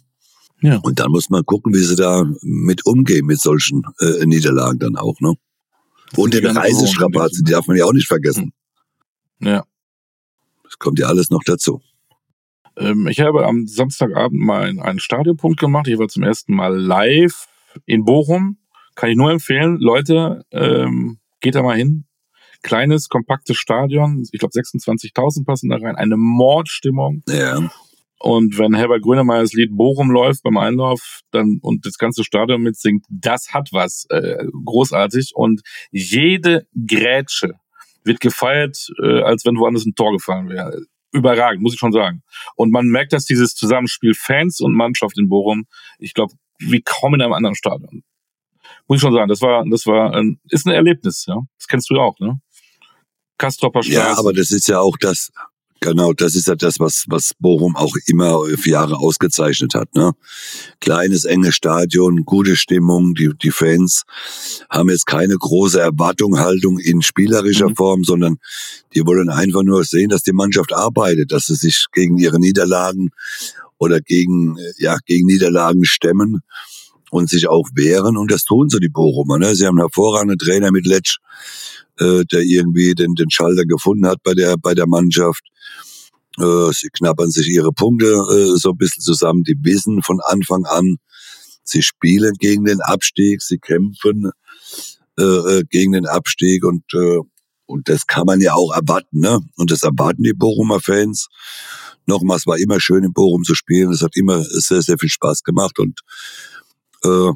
Ja. Und dann muss man gucken, wie sie da mit umgehen, mit solchen äh, Niederlagen dann auch. Ne? Und den Reisestrapazen, die darf man ja auch nicht vergessen. Hm. Ja. Das kommt ja alles noch dazu. Ähm, ich habe am Samstagabend mal einen Stadionpunkt gemacht. Ich war zum ersten Mal live in Bochum. Kann ich nur empfehlen. Leute, ähm, geht da mal hin kleines, kompaktes Stadion. Ich glaube, 26.000 passen da rein. Eine Mordstimmung. Ja. Und wenn Herbert Grönemeyers Lied Bochum läuft beim Einlauf dann und das ganze Stadion mitsingt, das hat was äh, großartig. Und jede Grätsche wird gefeiert, äh, als wenn woanders ein Tor gefallen wäre. Überragend, muss ich schon sagen. Und man merkt, dass dieses Zusammenspiel Fans und Mannschaft in Bochum, ich glaube, wie kaum in einem anderen Stadion. Muss ich schon sagen, das war, das war, ein, ist ein Erlebnis, ja. Das kennst du ja auch, ne? Kastropper Straße. Ja, aber das ist ja auch das, Genau, das ist ja das, was, was Bochum auch immer für Jahre ausgezeichnet hat. Ne? Kleines, enges Stadion, gute Stimmung, die, die Fans haben jetzt keine große Erwartungshaltung in spielerischer mhm. Form, sondern die wollen einfach nur sehen, dass die Mannschaft arbeitet, dass sie sich gegen ihre Niederlagen oder gegen, ja, gegen Niederlagen stemmen und sich auch wehren. Und das tun sie, die Bochumer. Ne? Sie haben einen hervorragenden Trainer mit Letsch, äh, der irgendwie den, den Schalter gefunden hat bei der, bei der Mannschaft. Äh, sie knabbern sich ihre Punkte äh, so ein bisschen zusammen. Die wissen von Anfang an, sie spielen gegen den Abstieg, sie kämpfen äh, äh, gegen den Abstieg und äh, und das kann man ja auch erwarten, ne? Und das erwarten die Bochumer Fans. Nochmals war immer schön in Bochum zu spielen. Es hat immer sehr, sehr viel Spaß gemacht und äh,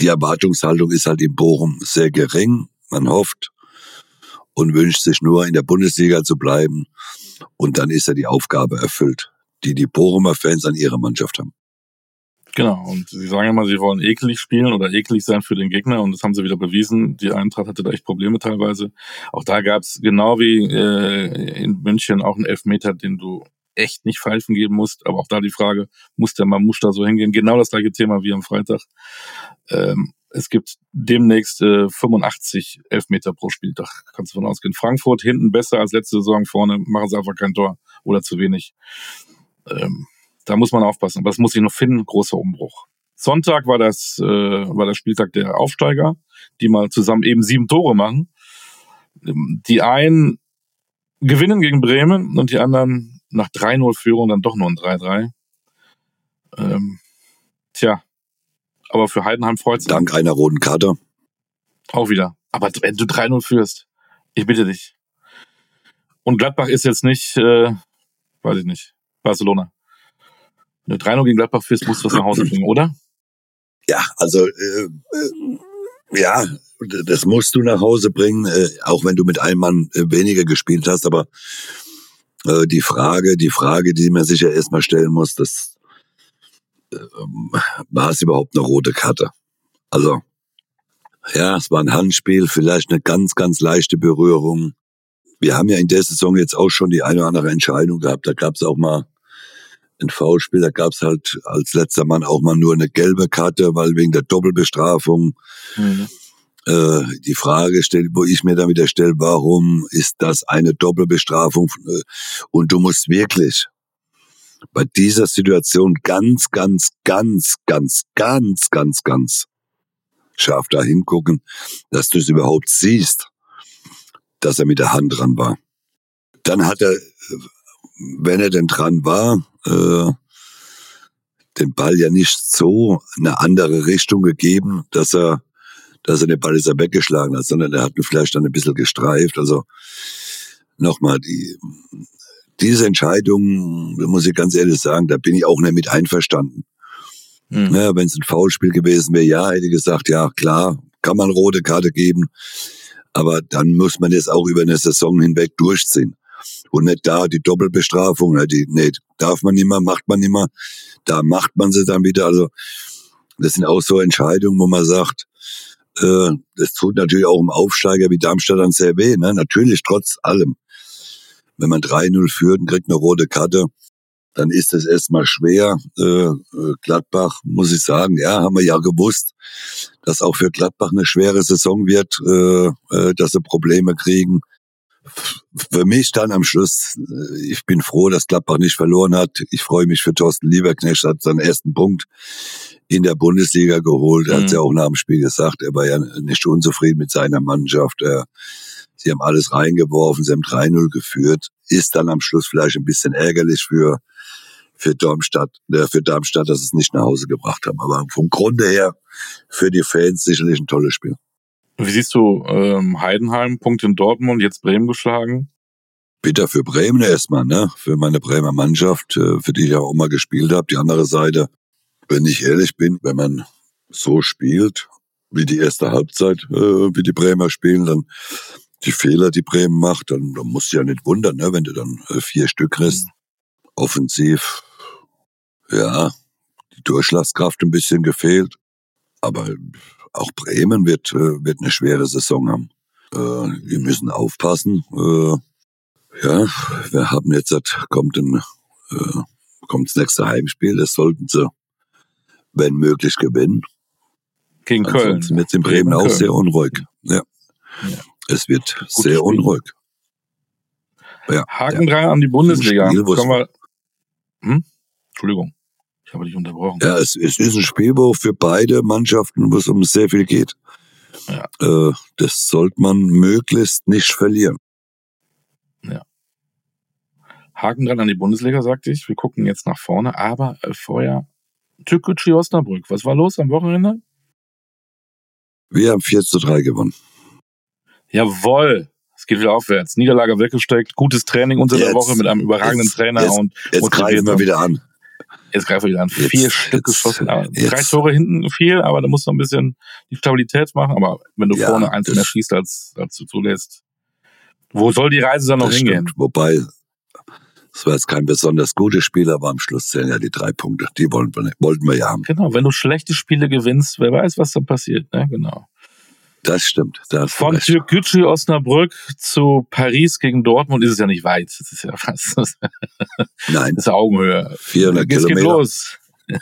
die Erwartungshaltung ist halt in Bochum sehr gering. Man hofft, und wünscht sich nur in der Bundesliga zu bleiben. Und dann ist ja die Aufgabe erfüllt, die die Bochumer Fans an ihrer Mannschaft haben. Genau, und sie sagen immer, sie wollen eklig spielen oder eklig sein für den Gegner und das haben sie wieder bewiesen. Die Eintracht hatte da echt Probleme teilweise. Auch da gab es genau wie äh, in München auch einen Elfmeter, den du echt nicht pfeifen geben musst. Aber auch da die Frage, muss der Mamusch da so hingehen? Genau das gleiche Thema wie am Freitag. Ähm, es gibt demnächst äh, 85 Elfmeter pro Spieltag, kannst du von ausgehen. Frankfurt hinten besser als letzte Saison, vorne machen sie einfach kein Tor oder zu wenig. Ähm, da muss man aufpassen. Aber das muss ich noch finden, großer Umbruch. Sonntag war das, äh, war der Spieltag der Aufsteiger, die mal zusammen eben sieben Tore machen. Ähm, die einen gewinnen gegen Bremen und die anderen nach 3-0 Führung dann doch nur ein 3-3. Ähm, tja, aber für Heidenheim freut es. Dank einer roten Karte. Auch wieder. Aber wenn du 3-0 führst, ich bitte dich. Und Gladbach ist jetzt nicht, äh, weiß ich nicht, Barcelona. Wenn du 3-0 gegen Gladbach führst, musst du was nach Hause bringen, oder? Ja, also äh, äh, ja, das musst du nach Hause bringen, äh, auch wenn du mit einem Mann äh, weniger gespielt hast. Aber äh, die Frage, die Frage, die man sich ja erstmal stellen muss, das war es überhaupt eine rote Karte? Also, ja, es war ein Handspiel, vielleicht eine ganz, ganz leichte Berührung. Wir haben ja in der Saison jetzt auch schon die eine oder andere Entscheidung gehabt. Da gab es auch mal ein Foulspiel, da gab es halt als letzter Mann auch mal nur eine gelbe Karte, weil wegen der Doppelbestrafung. Mhm. Äh, die Frage stellt, wo ich mir damit stelle, warum ist das eine Doppelbestrafung? Äh, und du musst wirklich, bei dieser Situation ganz, ganz, ganz, ganz, ganz, ganz, ganz scharf da hingucken, dass du es überhaupt siehst, dass er mit der Hand dran war. Dann hat er, wenn er denn dran war, äh, den Ball ja nicht so eine andere Richtung gegeben, dass er, dass er den Ball ist er weggeschlagen hat, sondern er hat ihn vielleicht dann ein bisschen gestreift. Also nochmal, die, diese Entscheidung, muss ich ganz ehrlich sagen, da bin ich auch nicht mit einverstanden. Mhm. Ja, Wenn es ein Foulspiel gewesen wäre, ja, hätte ich gesagt, ja, klar, kann man rote Karte geben. Aber dann muss man das auch über eine Saison hinweg durchziehen. Und nicht da die Doppelbestrafung, ne, die, nee, darf man nicht mehr, macht man nicht mehr. Da macht man sie dann wieder. Also, das sind auch so Entscheidungen, wo man sagt, äh, das tut natürlich auch im Aufsteiger wie Darmstadt dann sehr weh, ne? Natürlich trotz allem wenn man 3-0 führt und kriegt eine rote Karte, dann ist es erstmal schwer. Äh, äh, Gladbach, muss ich sagen, ja, haben wir ja gewusst, dass auch für Gladbach eine schwere Saison wird, äh, äh, dass sie Probleme kriegen. Für mich dann am Schluss, äh, ich bin froh, dass Gladbach nicht verloren hat. Ich freue mich für Thorsten Lieberknecht, hat seinen ersten Punkt in der Bundesliga geholt. Er mhm. hat ja auch nach dem Spiel gesagt, er war ja nicht unzufrieden mit seiner Mannschaft. Er Sie haben alles reingeworfen, sie haben 3-0 geführt. Ist dann am Schluss vielleicht ein bisschen ärgerlich für, für Darmstadt, äh, für Darmstadt, dass sie es nicht nach Hause gebracht haben. Aber vom Grunde her für die Fans sicherlich ein tolles Spiel. Wie siehst du ähm, Heidenheim, Punkt in Dortmund, jetzt Bremen geschlagen? Bitter für Bremen erstmal, ne? Für meine Bremer Mannschaft, äh, für die ich auch immer gespielt habe. Die andere Seite, wenn ich ehrlich bin, wenn man so spielt, wie die erste Halbzeit, äh, wie die Bremer spielen, dann die Fehler, die Bremen macht, dann, dann musst du ja nicht wundern, ne, wenn du dann äh, vier Stück kriegst. Offensiv, ja, die Durchschlagskraft ein bisschen gefehlt. Aber auch Bremen wird, äh, wird eine schwere Saison haben. Äh, wir müssen aufpassen. Äh, Ja, wir haben jetzt, kommt ein, äh, kommt das nächste Heimspiel, das sollten sie, wenn möglich, gewinnen. Gegen Köln. Ansonsten es in Bremen auch sehr unruhig. Ja. ja. Es wird Gut sehr Spiel. unruhig. Ja, Haken ja. an die Bundesliga. Spiel, wir, hm? Entschuldigung, ich habe dich unterbrochen. Ja, es, es ist ein Spiel, wo für beide Mannschaften, wo es um sehr viel geht. Ja. Äh, das sollte man möglichst nicht verlieren. Ja. Haken dran an die Bundesliga, sagte ich. Wir gucken jetzt nach vorne, aber äh, vorher Türkgücü Osnabrück. Was war los am Wochenende? Wir haben 4 zu 3 gewonnen. Jawoll. Es geht wieder aufwärts. Niederlage weggesteckt, gutes Training unter der Woche mit einem überragenden jetzt, Trainer jetzt, und jetzt greifen wir wieder an. Jetzt greifen wir wieder an. Jetzt, Vier Stück geschossen. Drei Tore hinten viel, aber da musst du ein bisschen die Stabilität machen. Aber wenn du ja, vorne eins mehr schießt, als, als du zulässt, wo soll die Reise dann noch hingehen? Stimmt. Wobei, es war jetzt kein besonders gutes Spiel, aber am Schluss zählen ja die drei Punkte. Die wollten wir, wollten wir ja haben. Genau, wenn du schlechte Spiele gewinnst, wer weiß, was dann passiert. Ne? Genau. Das stimmt. Da Von Türkgücü Osnabrück zu Paris gegen Dortmund ist es ja nicht weit. Das ist ja fast. Nein. Das ist Augenhöhe. 400 Jetzt Kilometer. geht los.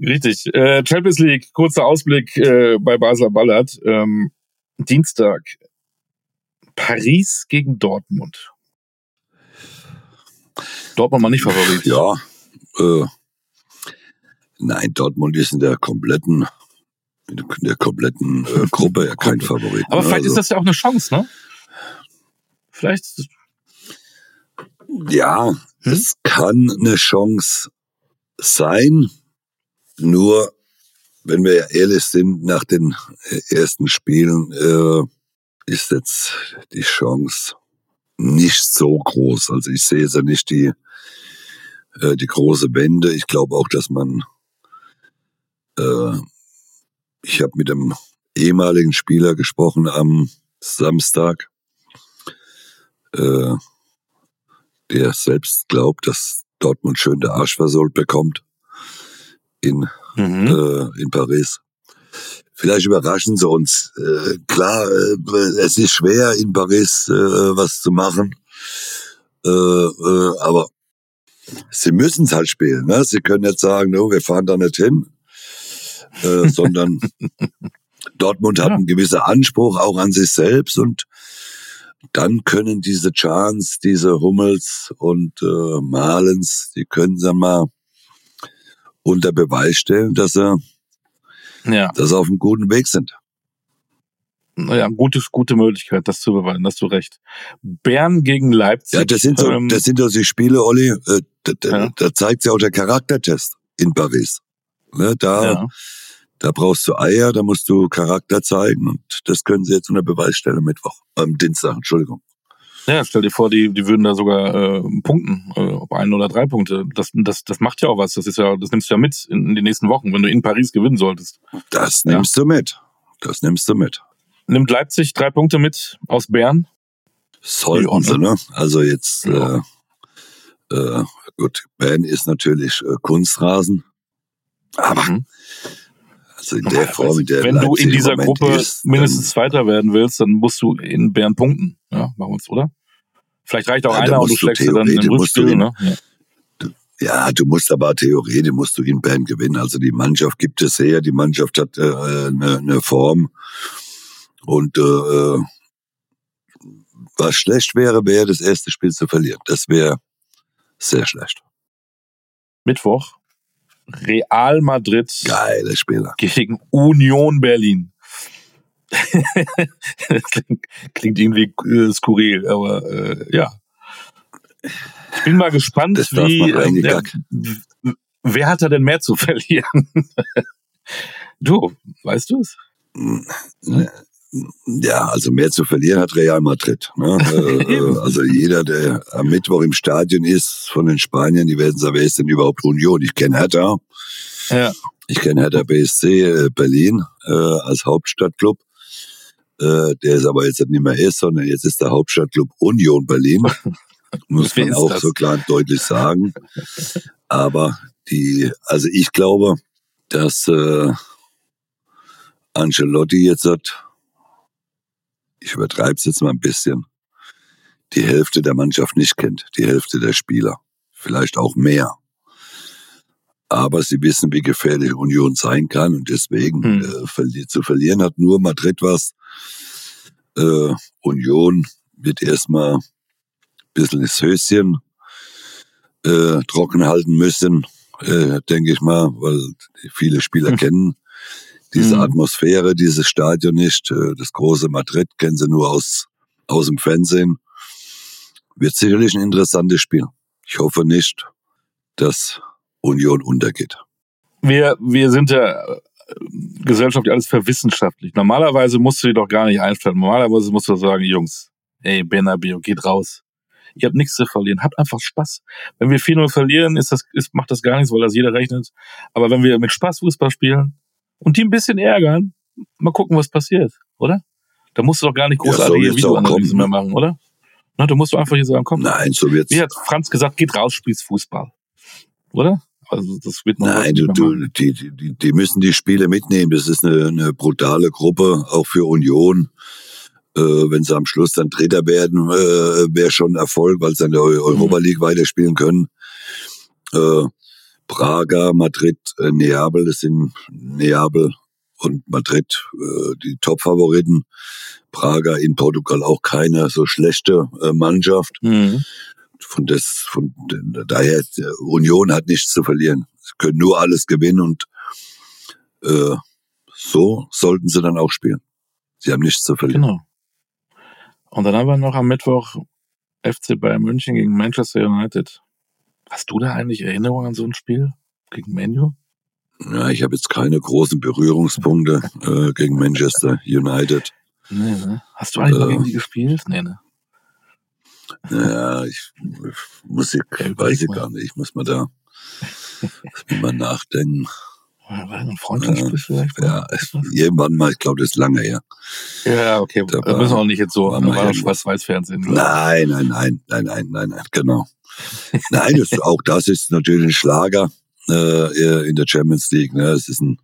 Richtig. Äh, Champions League, kurzer Ausblick äh, bei Basler Ballard. Ähm, Dienstag. Paris gegen Dortmund. Dortmund mal nicht Favorit. Ja. Äh, nein, Dortmund ist in der kompletten der kompletten äh, Gruppe ja kein Favorit. Aber vielleicht also, ist das ja auch eine Chance, ne? Vielleicht. Ja, hm? es kann eine Chance sein. Nur, wenn wir ja ehrlich sind, nach den äh, ersten Spielen äh, ist jetzt die Chance nicht so groß. Also ich sehe ja nicht die, äh, die große Wende. Ich glaube auch, dass man äh, ich habe mit einem ehemaligen Spieler gesprochen am Samstag, äh, der selbst glaubt, dass Dortmund schön der Arsch versohlt bekommt in, mhm. äh, in Paris. Vielleicht überraschen sie uns. Äh, klar, äh, es ist schwer in Paris äh, was zu machen, äh, aber sie müssen es halt spielen. Ne? Sie können jetzt sagen, no, wir fahren da nicht hin äh, sondern Dortmund hat ja. einen gewissen Anspruch auch an sich selbst und dann können diese Chance, diese Hummels und äh, Malens, die können dann mal unter Beweis stellen, dass sie, ja. dass sie auf einem guten Weg sind. Naja, gute, gute Möglichkeit, das zu beweisen, hast du recht. Bern gegen Leipzig. Ja, das sind so, ähm, das sind doch die Spiele, Olli, äh, da, da, ja. da zeigt sich auch der Charaktertest in Paris. Ne, da, ja. Da brauchst du Eier, da musst du Charakter zeigen und das können sie jetzt unter Beweis stellen Mittwoch, am ähm, Dienstag, Entschuldigung. Ja, stell dir vor, die, die würden da sogar äh, punkten, äh, ob ein oder drei Punkte. Das, das, das macht ja auch was. Das ist ja, das nimmst du ja mit in, in die nächsten Wochen, wenn du in Paris gewinnen solltest. Das nimmst ja. du mit. Das nimmst du mit. Nimmt Leipzig drei Punkte mit aus Bern? Sollten sie, ne? Also jetzt, ja. äh, äh, gut, Bern ist natürlich äh, Kunstrasen. Aber mhm. In der Form, in der Wenn Leipzig du in dieser Gruppe ist, mindestens Zweiter werden willst, dann musst du in Bern punkten. Ja, machen wir es, oder? Vielleicht reicht auch ja, einer und du schlägst du dann im Rückspiel, ne? Ja. Du, ja, du musst aber theoretisch musst du in Bern gewinnen. Also die Mannschaft gibt es her, die Mannschaft hat äh, eine, eine Form und äh, was schlecht wäre, wäre das erste Spiel zu verlieren. Das wäre sehr schlecht. Mittwoch Real Madrid Geile Spieler. gegen Union Berlin. klingt, klingt, irgendwie äh, skurril, aber äh, ja. Ich bin mal gespannt, wie äh, der, wer hat da denn mehr zu verlieren? du, weißt du es? Hm? Ja, also mehr zu verlieren hat Real Madrid. Ne? Äh, äh, also jeder, der am Mittwoch im Stadion ist von den Spaniern, die werden sagen, wer ist denn überhaupt Union? Ich kenne Hertha. Ja. Ich kenne Hertha BSC äh, Berlin äh, als Hauptstadtclub. Äh, der ist aber jetzt nicht mehr ist, sondern jetzt ist der Hauptstadtclub Union Berlin. Muss man auch das? so klar und deutlich sagen. Aber die, also ich glaube, dass äh, Ancelotti jetzt hat, ich übertreibe es jetzt mal ein bisschen, die Hälfte der Mannschaft nicht kennt, die Hälfte der Spieler, vielleicht auch mehr. Aber sie wissen, wie gefährlich Union sein kann und deswegen hm. äh, verli zu verlieren hat nur Madrid was. Äh, Union wird erstmal ein bisschen das Höschen äh, trocken halten müssen, äh, denke ich mal, weil viele Spieler hm. kennen diese hm. Atmosphäre, dieses Stadion nicht. Äh, das große Madrid kennen sie nur aus, aus dem Fernsehen. Wird sicherlich ein interessantes Spiel. Ich hoffe nicht, dass Union untergeht. Wir, wir sind ja äh, gesellschaftlich alles verwissenschaftlich. Normalerweise musst du die doch gar nicht einstellen. Normalerweise musst du sagen, Jungs, ey, Benabio, geht raus. Ihr habt nichts zu verlieren. Habt einfach Spaß. Wenn wir 4-0 verlieren, ist das, ist, macht das gar nichts, weil das jeder rechnet. Aber wenn wir mit Spaß Fußball spielen und die ein bisschen ärgern, mal gucken, was passiert, oder? Da musst du doch gar nicht großartige ja, so Videoanalyse mehr machen, oder? Na, du musst einfach hier sagen, komm. Nein, so wird's. Wie hat Franz gesagt, geht raus, spielst Fußball. Oder? Also das wird noch Nein, du, du, die, die, die müssen die Spiele mitnehmen. Das ist eine, eine brutale Gruppe, auch für Union. Äh, wenn sie am Schluss dann Dritter werden, äh, wäre schon Erfolg, weil sie in der Europa mhm. League mhm. weiterspielen können. Äh, Praga, Madrid, äh, Neapel, das sind Neapel und Madrid äh, die Top-Favoriten. Praga in Portugal auch keine so schlechte äh, Mannschaft. Mhm. Von das, von daher Union hat nichts zu verlieren. Sie können nur alles gewinnen und äh, so sollten sie dann auch spielen. Sie haben nichts zu verlieren. Genau. Und dann haben wir noch am Mittwoch FC Bayern München gegen Manchester United. Hast du da eigentlich Erinnerungen an so ein Spiel gegen Menu? Ja, ich habe jetzt keine großen Berührungspunkte äh, gegen Manchester United. Nee, ne? Hast du eigentlich äh, gegen die gespielt? Nee, ne? Ja, ich muss ich, ja, weiß ich gar nicht. Ich muss mal da mal nachdenken. War ein äh, vielleicht? Ja, irgendwann mal, ich glaube, das ist lange her. Ja, okay. Da, da müssen wir auch nicht jetzt so, war war Schwarz-Weiß-Fernsehen. Nein, nein, nein, nein, nein, nein, nein, genau. nein, das, auch das ist natürlich ein Schlager äh, in der Champions League. Ne? Es ist ein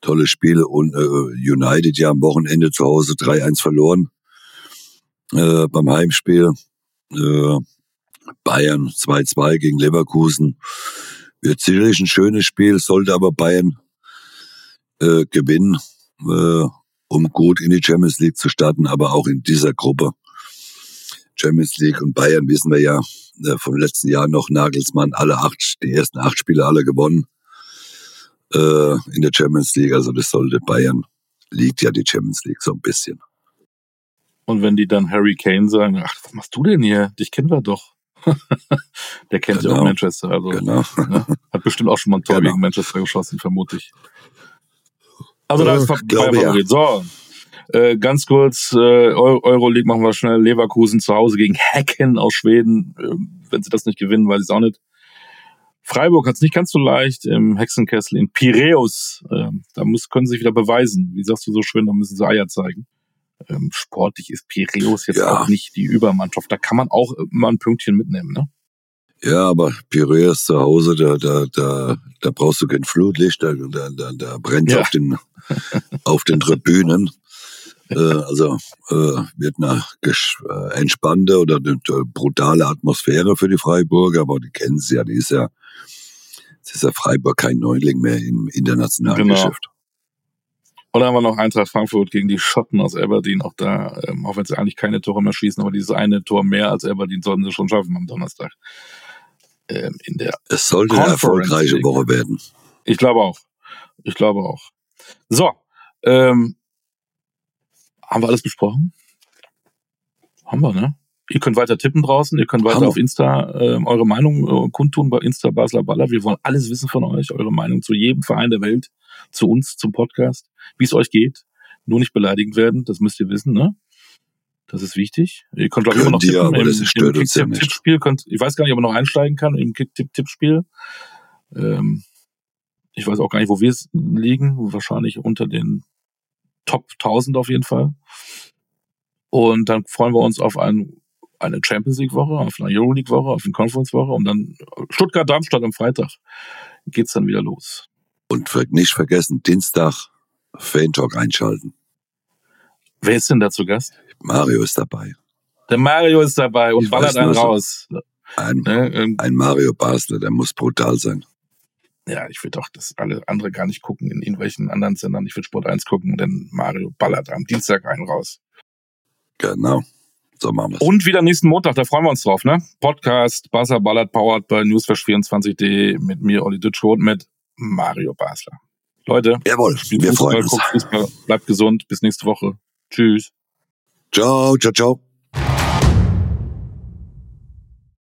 tolles Spiel und äh, United ja am Wochenende zu Hause 3-1 verloren äh, beim Heimspiel. Äh, Bayern 2-2 gegen Leverkusen. Wird sicherlich ein schönes Spiel, sollte aber Bayern äh, gewinnen, äh, um gut in die Champions League zu starten, aber auch in dieser Gruppe. Champions League und Bayern wissen wir ja äh, vom letzten Jahr noch Nagelsmann alle acht, die ersten acht Spiele alle gewonnen äh, in der Champions League. Also das sollte Bayern, liegt ja die Champions League so ein bisschen. Und wenn die dann Harry Kane sagen, ach, was machst du denn hier? Dich kennen wir doch. Der kennt genau. ja auch. Manchester. Also, genau. ne? Hat bestimmt auch schon mal ein Tor genau. gegen Manchester geschossen, vermute ich. Also da ist äh, Bayern ja. So, äh, ganz kurz, äh, Euroleague machen wir schnell. Leverkusen zu Hause gegen Hecken aus Schweden. Äh, wenn sie das nicht gewinnen, weiß ich es auch nicht. Freiburg hat es nicht ganz so leicht im Hexenkessel in Piräus. Ähm, da muss, können sie sich wieder beweisen. Wie sagst du so schön, da müssen sie Eier zeigen. Ähm, sportlich ist Piräus jetzt ja. auch nicht die Übermannschaft. Da kann man auch mal ein Pünktchen mitnehmen, ne? Ja, aber Piräus zu Hause, da, da, da, da brauchst du kein Flutlicht, da, da, da, da brennt ja. auf den, auf den Tribünen. Äh, also äh, wird eine äh, entspannte oder eine brutale Atmosphäre für die Freiburger, aber die kennen sie ja, die ist ja es ist ja Freiburg kein Neuling mehr im internationalen genau. Geschäft. Und dann haben wir noch Eintracht Frankfurt gegen die Schotten aus Aberdeen. Auch da, ähm, auch wenn sie eigentlich keine Tore mehr schießen, aber dieses eine Tor mehr als Aberdeen sollten sie schon schaffen am Donnerstag. Ähm, in der es sollte eine erfolgreiche Woche werden. Ich glaube auch. Ich glaube auch. So, ähm, haben wir alles besprochen? Haben wir, ne? Ihr könnt weiter tippen draußen, ihr könnt weiter Hallo. auf Insta äh, eure Meinung äh, kundtun bei Insta Basler Baller. Wir wollen alles wissen von euch, eure Meinung zu jedem Verein der Welt, zu uns, zum Podcast, wie es euch geht. Nur nicht beleidigend werden, das müsst ihr wissen, ne? Das ist wichtig. Ihr könnt glaube ich immer noch tippen aber im, das stört im uns ja Tippspiel. Könnt, ich weiß gar nicht, ob man noch einsteigen kann im Kick-Tipp-Tippspiel. Ähm, ich weiß auch gar nicht, wo wir liegen. Wahrscheinlich unter den Top 1000 auf jeden Fall. Und dann freuen wir uns auf ein eine Champions League Woche, auf eine Euroleague Woche, auf eine Conference Woche und dann Stuttgart-Darmstadt am Freitag geht's dann wieder los. Und nicht vergessen, Dienstag Fan Talk einschalten. Wer ist denn da zu Gast? Mario ist dabei. Der Mario ist dabei und ich ballert einen raus. Ein, ne? ein Mario Basler, der muss brutal sein. Ja, ich würde doch das alle andere gar nicht gucken in irgendwelchen anderen Sendern. Ich würde Sport 1 gucken, denn Mario ballert am Dienstag einen raus. Genau. So machen wir's. Und wieder nächsten Montag, da freuen wir uns drauf, ne? Podcast Basler ballert powered bei newsflash24.de mit mir, Olli Dütschko und mit Mario Basler. Leute, Jawohl, wir Fußball, freuen uns. Fußball, bleibt gesund, bis nächste Woche. Tschüss. Ciao, ciao, ciao.